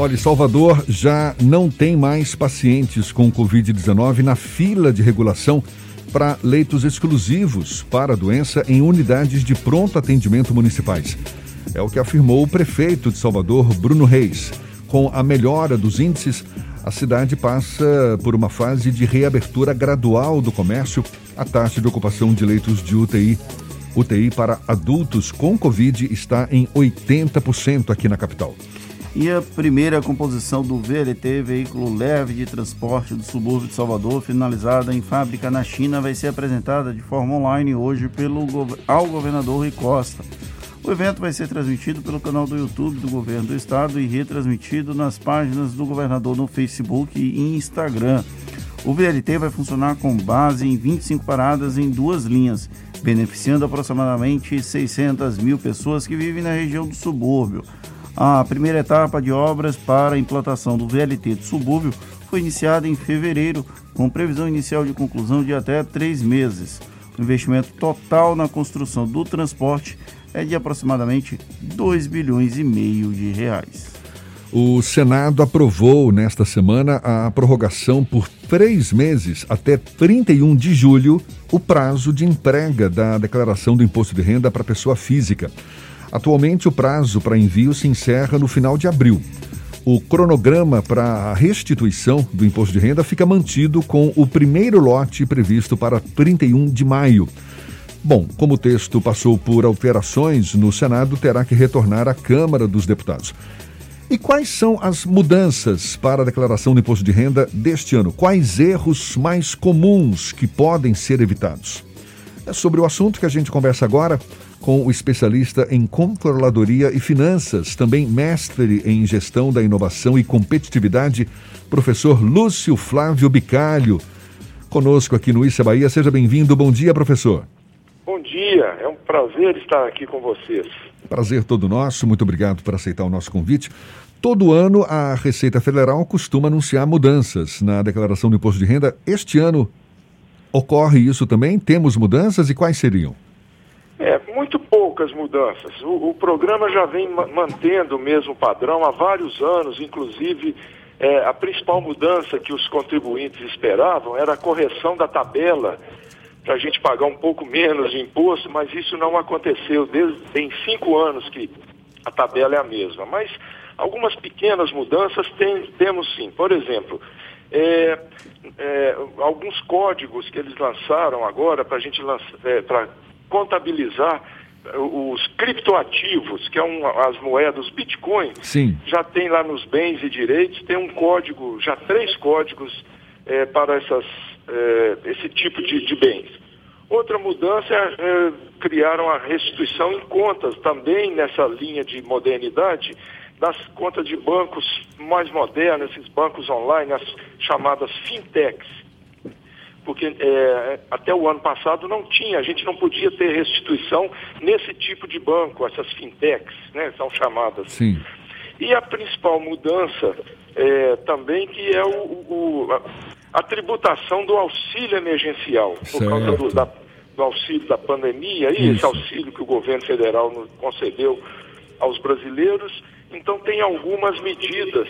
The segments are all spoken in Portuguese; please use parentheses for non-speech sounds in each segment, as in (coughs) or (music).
Olha, Salvador já não tem mais pacientes com Covid-19 na fila de regulação para leitos exclusivos para a doença em unidades de pronto atendimento municipais. É o que afirmou o prefeito de Salvador, Bruno Reis. Com a melhora dos índices, a cidade passa por uma fase de reabertura gradual do comércio. A taxa de ocupação de leitos de UTI, UTI para adultos com Covid está em 80% aqui na capital. E a primeira composição do VLT, veículo leve de transporte do subúrbio de Salvador, finalizada em fábrica na China, vai ser apresentada de forma online hoje pelo, ao governador Rui Costa. O evento vai ser transmitido pelo canal do YouTube do governo do estado e retransmitido nas páginas do governador no Facebook e Instagram. O VLT vai funcionar com base em 25 paradas em duas linhas, beneficiando aproximadamente 600 mil pessoas que vivem na região do subúrbio. A primeira etapa de obras para a implantação do VLT do subúrbio foi iniciada em fevereiro, com previsão inicial de conclusão de até três meses. O investimento total na construção do transporte é de aproximadamente 2 bilhões e meio de reais. O Senado aprovou nesta semana a prorrogação por três meses até 31 de julho o prazo de entrega da declaração do imposto de renda para pessoa física. Atualmente, o prazo para envio se encerra no final de abril. O cronograma para a restituição do imposto de renda fica mantido com o primeiro lote previsto para 31 de maio. Bom, como o texto passou por alterações no Senado, terá que retornar à Câmara dos Deputados. E quais são as mudanças para a declaração do imposto de renda deste ano? Quais erros mais comuns que podem ser evitados? É sobre o assunto que a gente conversa agora com o especialista em controladoria e finanças, também mestre em gestão da inovação e competitividade, professor Lúcio Flávio Bicalho. Conosco aqui no Issa Bahia. Seja bem-vindo. Bom dia, professor. Bom dia, é um prazer estar aqui com vocês. Prazer todo nosso, muito obrigado por aceitar o nosso convite. Todo ano a Receita Federal costuma anunciar mudanças na declaração do imposto de renda. Este ano ocorre isso também? Temos mudanças e quais seriam? É, muito poucas mudanças. O, o programa já vem ma mantendo o mesmo padrão há vários anos, inclusive é, a principal mudança que os contribuintes esperavam era a correção da tabela para a gente pagar um pouco menos de imposto, mas isso não aconteceu. Desde, tem cinco anos que a tabela é a mesma. Mas algumas pequenas mudanças tem, temos sim. Por exemplo, é, é, alguns códigos que eles lançaram agora para a gente é, para contabilizar os criptoativos, que é um, as moedas, os bitcoins, Sim. já tem lá nos bens e direitos, tem um código, já três códigos é, para essas, é, esse tipo de, de, bens. Outra mudança é, é, criaram a restituição em contas, também nessa linha de modernidade, das contas de bancos mais modernos, esses bancos online, as chamadas fintechs porque é, até o ano passado não tinha, a gente não podia ter restituição nesse tipo de banco, essas fintechs, né, são chamadas. Sim. E a principal mudança é, também que é o, o a, a, tributação do auxílio emergencial, por certo. causa do, da, do, auxílio da pandemia, e esse auxílio que o governo federal concedeu aos brasileiros. Então tem algumas medidas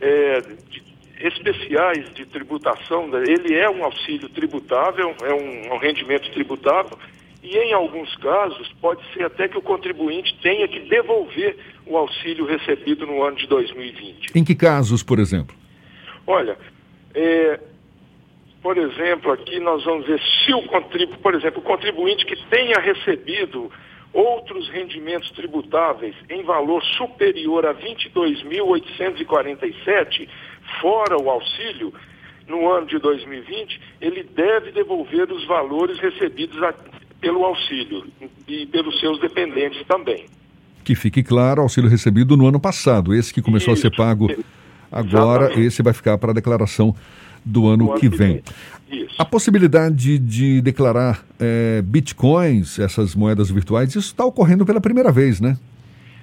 é, de, especiais de tributação, né? ele é um auxílio tributável, é um, um, rendimento tributável, e em alguns casos pode ser até que o contribuinte tenha que devolver o auxílio recebido no ano de 2020. Em que casos, por exemplo? Olha, é, por exemplo, aqui nós vamos ver se o contribuinte, por exemplo, o contribuinte que tenha recebido outros rendimentos tributáveis em valor superior a 22.847, fora o auxílio, no ano de 2020, ele deve devolver os valores recebidos a, pelo auxílio e pelos seus dependentes também. Que fique claro, auxílio recebido no ano passado, esse que começou Isso. a ser pago agora, Exatamente. esse vai ficar para a declaração do ano, do ano que, vem. vem. A possibilidade de declarar é, bitcoins, essas moedas virtuais, isso está ocorrendo pela primeira vez, né?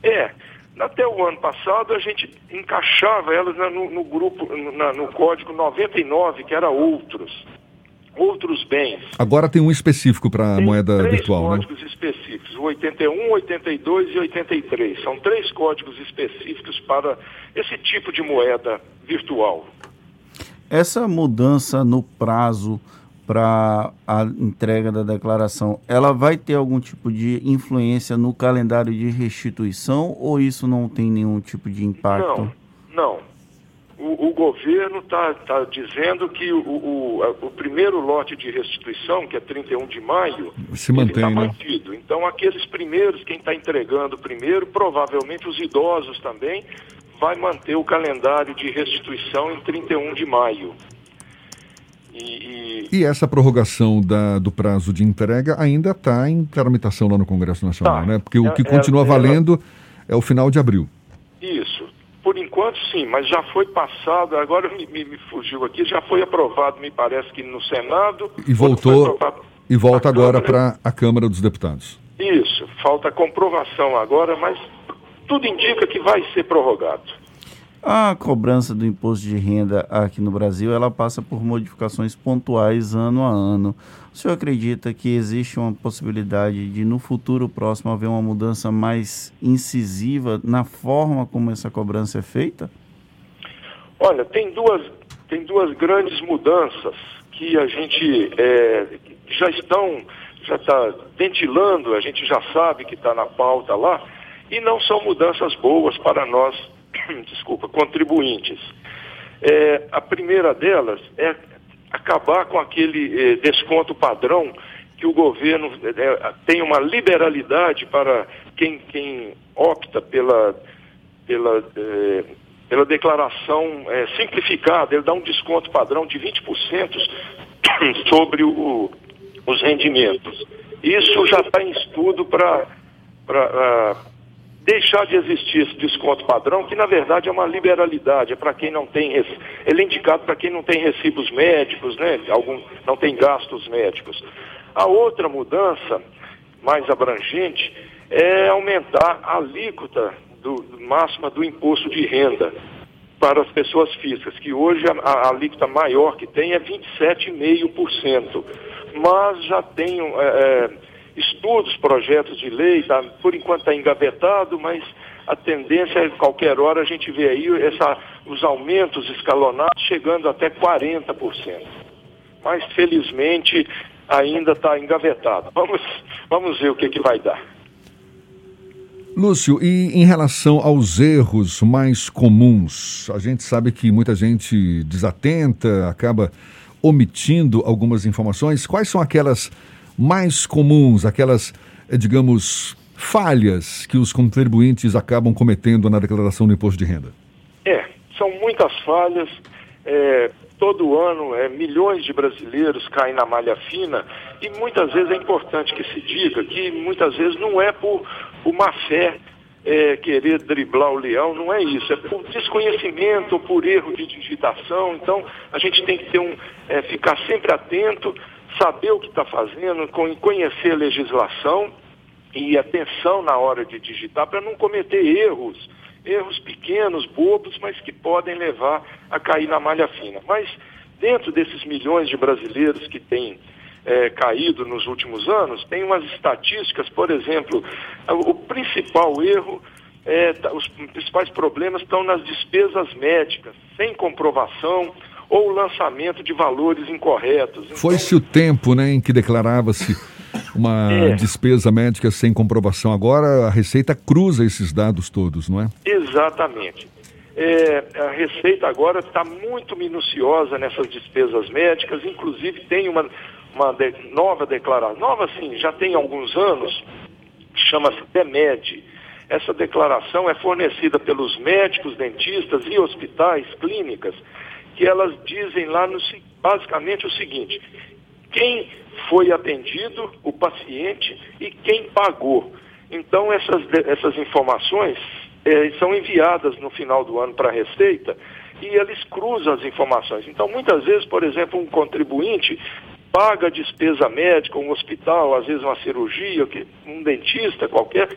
É. Até o ano passado a gente encaixava elas no, no grupo, no, no código 99, que era outros outros bens. Agora tem um específico para a moeda três virtual, né? códigos específicos, o 81, 82 e 83. São três códigos específicos para esse tipo de moeda virtual. Essa mudança no prazo para a entrega da declaração, ela vai ter algum tipo de influência no calendário de restituição ou isso não tem nenhum tipo de impacto? Não, não. O, o governo está tá dizendo que o, o, o, primeiro lote de restituição, que é 31 de maio, se mantém, está né? mantido. Então, aqueles primeiros, quem está entregando primeiro, provavelmente os idosos também, vai manter o calendário de restituição em 31 de maio. E, e... e essa prorrogação da, do prazo de entrega ainda está em tramitação lá no Congresso Nacional, tá. né? Porque o que é, continua é, valendo é o final de abril. Isso. Por enquanto, sim, mas já foi passado, agora me, me, me fugiu aqui, já foi aprovado, me parece que no Senado. E voltou e volta agora para a Câmara dos Deputados. Isso, falta comprovação agora, mas tudo indica que vai ser prorrogado. A cobrança do imposto de renda aqui no Brasil, ela passa por modificações pontuais ano a ano. O senhor acredita que existe uma possibilidade de no futuro próximo haver uma mudança mais incisiva na forma como essa cobrança é feita? Olha, tem duas, tem duas grandes mudanças que a gente é, já estão, já está ventilando, a gente já sabe que está na pauta lá, e não são mudanças boas para nós (coughs) desculpa, contribuintes. É, a primeira delas é acabar com aquele é, desconto padrão que o governo é, tem uma liberalidade para quem, quem opta pela, pela, é, pela declaração é, simplificada, ele dá um desconto padrão de 20% (coughs) sobre o, os rendimentos. Isso já está em estudo para deixar de existir esse desconto padrão, que na verdade é uma liberalidade, é para quem não tem, ele é indicado para quem não tem recibos médicos, né? Algum, não tem gastos médicos. A outra mudança, mais abrangente, é aumentar a alíquota do, máxima do imposto de renda para as pessoas físicas, que hoje a, a alíquota maior que tem é 27,5%. Mas já tem é, é estudos, projetos de lei, tá, por enquanto está engavetado, mas a tendência é qualquer hora a gente vê aí essa, os aumentos escalonados chegando até 40%. Mas felizmente ainda está engavetado. Vamos, vamos ver o que, que vai dar. Lúcio, e em relação aos erros mais comuns, a gente sabe que muita gente desatenta, acaba omitindo algumas informações. Quais são aquelas mais comuns, aquelas, eh, digamos, falhas que os contribuintes acabam cometendo na declaração do imposto de renda? É, são muitas falhas. É, todo ano é, milhões de brasileiros caem na malha fina e muitas vezes é importante que se diga que muitas vezes não é por, por má fé é, querer driblar o leão, não é isso, é por desconhecimento, por erro de digitação. Então a gente tem que ter um, é, ficar sempre atento saber o que está fazendo, conhecer a legislação e atenção na hora de digitar para não cometer erros, erros pequenos, bobos, mas que podem levar a cair na malha fina. Mas dentro desses milhões de brasileiros que têm é, caído nos últimos anos, tem umas estatísticas, por exemplo, o principal erro, é, tá, os principais problemas estão nas despesas médicas, sem comprovação ou o lançamento de valores incorretos. Então, Foi-se o tempo né, em que declarava-se uma (laughs) é. despesa médica sem comprovação. Agora a Receita cruza esses dados todos, não é? Exatamente. É, a Receita agora está muito minuciosa nessas despesas médicas, inclusive tem uma, uma de, nova declaração, nova sim, já tem alguns anos, chama-se DEMED. Essa declaração é fornecida pelos médicos, dentistas e hospitais, clínicas, que elas dizem lá no, basicamente o seguinte: quem foi atendido, o paciente e quem pagou. Então essas, essas informações é, são enviadas no final do ano para a Receita e eles cruzam as informações. Então muitas vezes, por exemplo, um contribuinte paga despesa médica, um hospital, às vezes uma cirurgia, um dentista qualquer,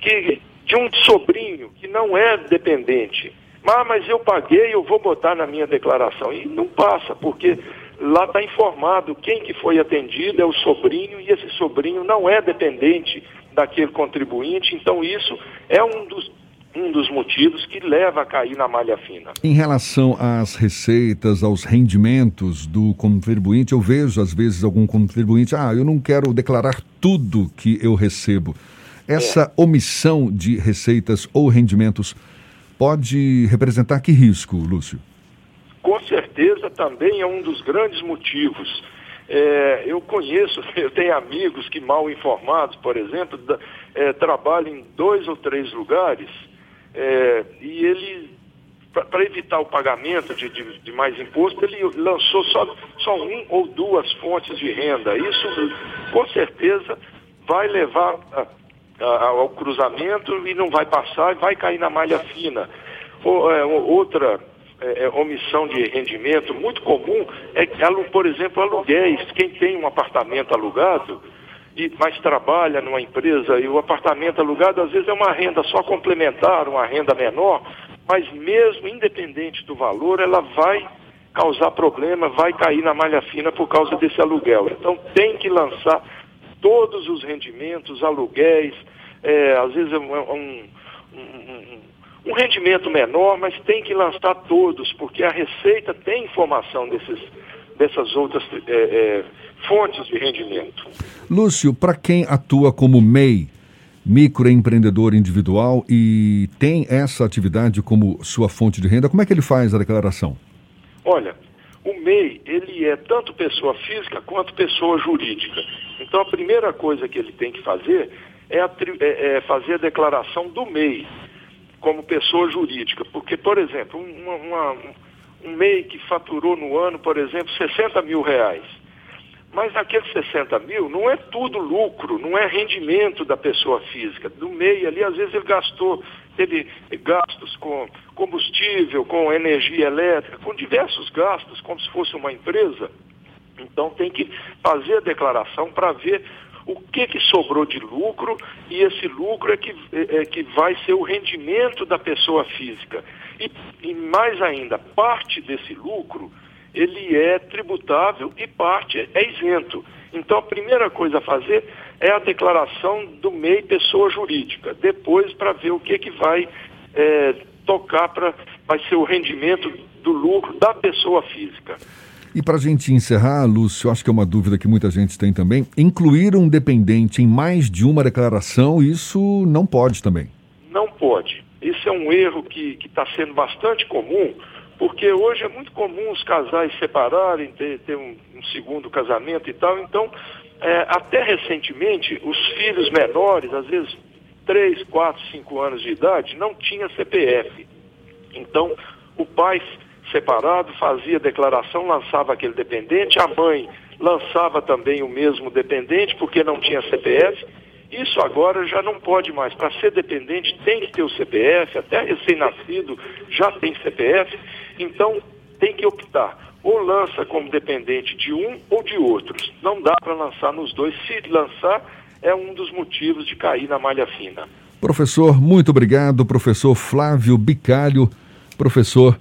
que de um sobrinho que não é dependente ah, mas eu paguei, eu vou botar na minha declaração. E não passa, porque lá está informado quem que foi atendido, é o sobrinho, e esse sobrinho não é dependente daquele contribuinte, então isso é um dos um dos motivos que leva a cair na malha fina. Em relação às receitas, aos rendimentos do contribuinte, eu vejo às vezes algum contribuinte, ah, eu não quero declarar tudo que eu recebo. Essa é. omissão de receitas ou rendimentos pode representar que risco, Lúcio? Com certeza também é um dos grandes motivos. É, eu conheço, (laughs) eu tenho amigos que mal informados, por exemplo, da, é, trabalham em dois ou três lugares é, e ele, para evitar o pagamento de, de, de, mais imposto, ele lançou só, só um ou duas fontes de renda. Isso, com certeza, vai levar a, ao cruzamento e não vai passar, vai cair na malha fina. É, outra é, é omissão de rendimento muito comum é, por exemplo, aluguéis. Quem tem um apartamento alugado e, mas trabalha numa empresa e o apartamento alugado às vezes é uma renda só complementar, uma renda menor, mas mesmo independente do valor, ela vai causar problema, vai cair na malha fina por causa desse aluguel. Então tem que lançar todos os rendimentos, aluguéis, é, às vezes é um, um, um, um, rendimento menor, mas tem que lançar todos, porque a Receita tem informação desses, dessas outras é, é, fontes de rendimento. Lúcio, para quem atua como MEI, microempreendedor individual e tem essa atividade como sua fonte de renda, como é que ele faz a declaração? Olha, o MEI, ele é tanto pessoa física quanto pessoa jurídica. Então, a primeira coisa que ele tem que fazer é, é, é fazer a declaração do MEI como pessoa jurídica. Porque, por exemplo, uma, uma, um MEI que faturou no ano, por exemplo, 60 mil reais mas aqueles 60 mil não é tudo lucro, não é rendimento da pessoa física. Do meio ali, às vezes ele gastou, teve gastos com combustível, com energia elétrica, com diversos gastos, como se fosse uma empresa. Então tem que fazer a declaração para ver o que, que sobrou de lucro e esse lucro é que, é, é que vai ser o rendimento da pessoa física. E, e mais ainda, parte desse lucro ele é tributável e parte é isento. Então, a primeira coisa a fazer é a declaração do MEI pessoa jurídica, depois para ver o que, que vai é, tocar para vai ser o rendimento do lucro da pessoa física. E para a gente encerrar, Lúcio, acho que é uma dúvida que muita gente tem também, incluir um dependente em mais de uma declaração, isso não pode também. Não pode. Isso é um erro que está sendo bastante comum, porque hoje é muito comum os casais separarem, ter, ter um, um, segundo casamento e tal. Então, é, até recentemente, os filhos menores, às vezes 3, 4, 5 anos de idade, não tinha CPF. Então, o pai separado fazia declaração, lançava aquele dependente, a mãe lançava também o mesmo dependente, porque não tinha CPF. Isso agora já não pode mais. Para ser dependente tem que ter o CPF, até recém-nascido já tem CPF. Então, tem que optar. Ou lança como dependente de um ou de outros. Não dá para lançar nos dois. Se lançar, é um dos motivos de cair na malha fina. Professor, muito obrigado. Professor Flávio Bicalho, professor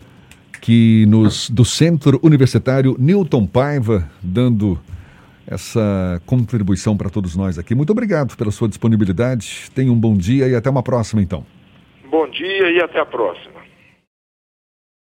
que nos do Centro Universitário Newton Paiva, dando essa contribuição para todos nós aqui. Muito obrigado pela sua disponibilidade. Tenha um bom dia e até uma próxima, então. Bom dia e até a próxima.